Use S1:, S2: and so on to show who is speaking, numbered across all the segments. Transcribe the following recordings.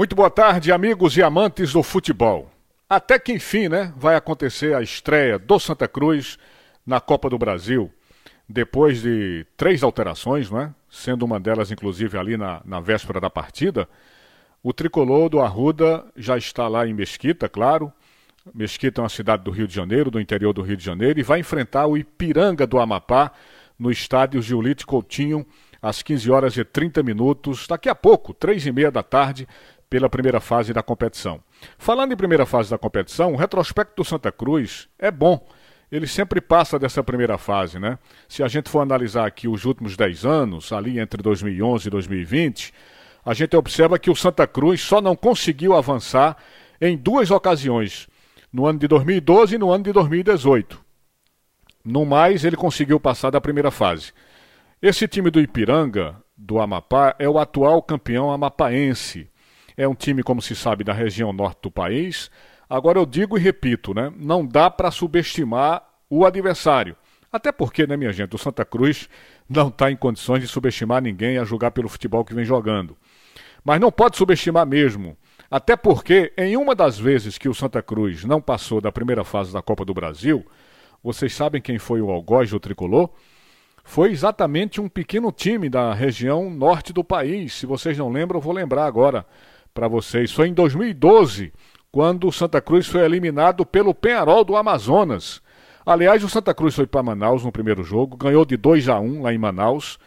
S1: Muito boa tarde, amigos e amantes do futebol. Até que enfim, né, vai acontecer a estreia do Santa Cruz na Copa do Brasil, depois de três alterações, né, sendo uma delas inclusive ali na, na véspera da partida. O tricolor do Arruda já está lá em Mesquita, claro. Mesquita é uma cidade do Rio de Janeiro, do interior do Rio de Janeiro, e vai enfrentar o Ipiranga do Amapá no estádio Giulite Coutinho às 15 horas e 30 minutos, daqui a pouco, três e meia da tarde, pela primeira fase da competição. Falando em primeira fase da competição, o retrospecto do Santa Cruz é bom. Ele sempre passa dessa primeira fase, né? Se a gente for analisar aqui os últimos 10 anos, ali entre 2011 e 2020, a gente observa que o Santa Cruz só não conseguiu avançar em duas ocasiões, no ano de 2012 e no ano de 2018. No mais, ele conseguiu passar da primeira fase. Esse time do Ipiranga, do Amapá, é o atual campeão amapaense. É um time, como se sabe, da região norte do país. Agora eu digo e repito, né? Não dá para subestimar o adversário. Até porque, né, minha gente, o Santa Cruz não está em condições de subestimar ninguém a jogar pelo futebol que vem jogando. Mas não pode subestimar mesmo. Até porque, em uma das vezes que o Santa Cruz não passou da primeira fase da Copa do Brasil, vocês sabem quem foi o algoz do tricolor? Foi exatamente um pequeno time da região norte do país. Se vocês não lembram, eu vou lembrar agora para vocês. Foi em 2012, quando o Santa Cruz foi eliminado pelo Penharol do Amazonas. Aliás, o Santa Cruz foi para Manaus no primeiro jogo, ganhou de 2 a 1 lá em Manaus.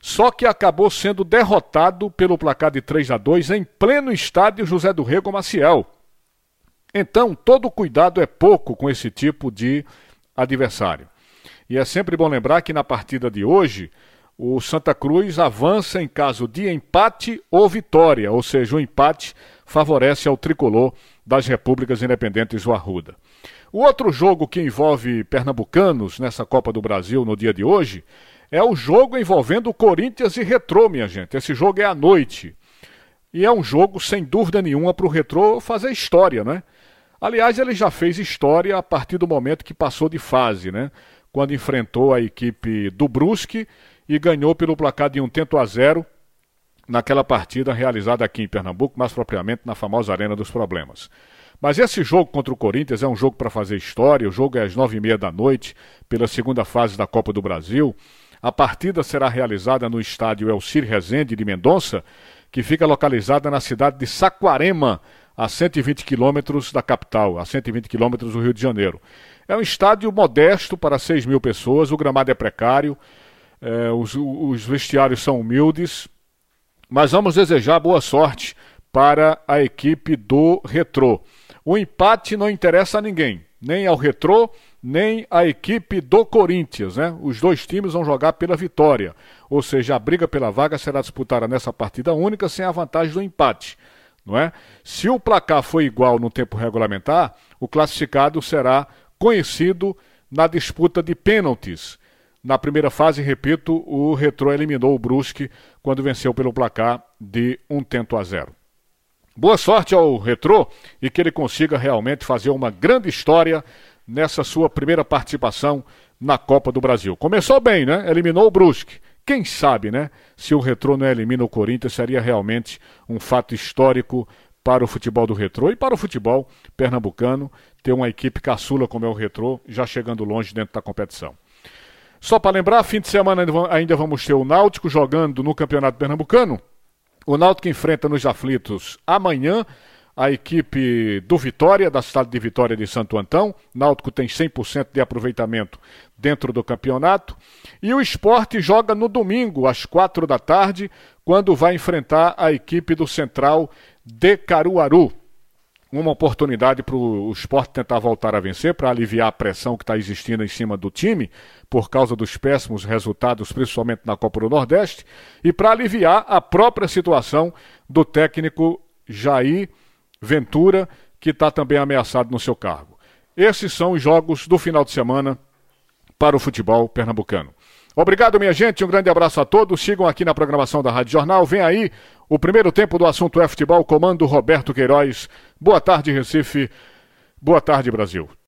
S1: Só que acabou sendo derrotado pelo placar de 3 a 2 em pleno estádio José do Rego Maciel. Então, todo cuidado é pouco com esse tipo de adversário. E é sempre bom lembrar que na partida de hoje, o Santa Cruz avança em caso de empate ou vitória, ou seja, o empate favorece ao tricolor das Repúblicas Independentes do Arruda. O outro jogo que envolve pernambucanos nessa Copa do Brasil no dia de hoje é o jogo envolvendo Corinthians e Retrô, minha gente. Esse jogo é à noite. E é um jogo, sem dúvida nenhuma, para o Retrô fazer história, né? Aliás, ele já fez história a partir do momento que passou de fase, né? Quando enfrentou a equipe do Brusque e ganhou pelo placar de um tento a zero naquela partida realizada aqui em Pernambuco, mais propriamente na famosa Arena dos Problemas. Mas esse jogo contra o Corinthians é um jogo para fazer história. O jogo é às nove e meia da noite, pela segunda fase da Copa do Brasil. A partida será realizada no estádio Elcir Rezende de Mendonça, que fica localizada na cidade de Saquarema, a 120 quilômetros da capital, a 120 quilômetros do Rio de Janeiro. É um estádio modesto para 6 mil pessoas, o gramado é precário, é, os, os vestiários são humildes, mas vamos desejar boa sorte para a equipe do Retrô. O empate não interessa a ninguém, nem ao Retrô, nem à equipe do Corinthians, né? Os dois times vão jogar pela vitória, ou seja, a briga pela vaga será disputada nessa partida única sem a vantagem do empate, não é? Se o placar for igual no tempo regulamentar, o classificado será conhecido na disputa de pênaltis na primeira fase, repito, o Retrô eliminou o Brusque quando venceu pelo placar de um tento a zero. Boa sorte ao Retrô e que ele consiga realmente fazer uma grande história nessa sua primeira participação na Copa do Brasil. Começou bem, né? Eliminou o Brusque. Quem sabe, né? Se o Retrô não elimina o Corinthians, seria realmente um fato histórico para o futebol do Retrô e para o futebol pernambucano ter uma equipe caçula como é o Retrô já chegando longe dentro da competição. Só para lembrar, fim de semana ainda vamos ter o Náutico jogando no Campeonato Pernambucano. O Náutico enfrenta nos aflitos amanhã a equipe do Vitória, da cidade de Vitória de Santo Antão. Náutico tem 100% de aproveitamento dentro do campeonato. E o esporte joga no domingo, às quatro da tarde, quando vai enfrentar a equipe do Central de Caruaru uma oportunidade para o esporte tentar voltar a vencer, para aliviar a pressão que está existindo em cima do time, por causa dos péssimos resultados, principalmente na Copa do Nordeste, e para aliviar a própria situação do técnico Jair Ventura, que está também ameaçado no seu cargo. Esses são os jogos do final de semana para o futebol pernambucano. Obrigado, minha gente. Um grande abraço a todos. Sigam aqui na programação da Rádio Jornal. Vem aí o primeiro tempo do assunto é futebol, comando Roberto Queiroz. Boa tarde, Recife. Boa tarde, Brasil.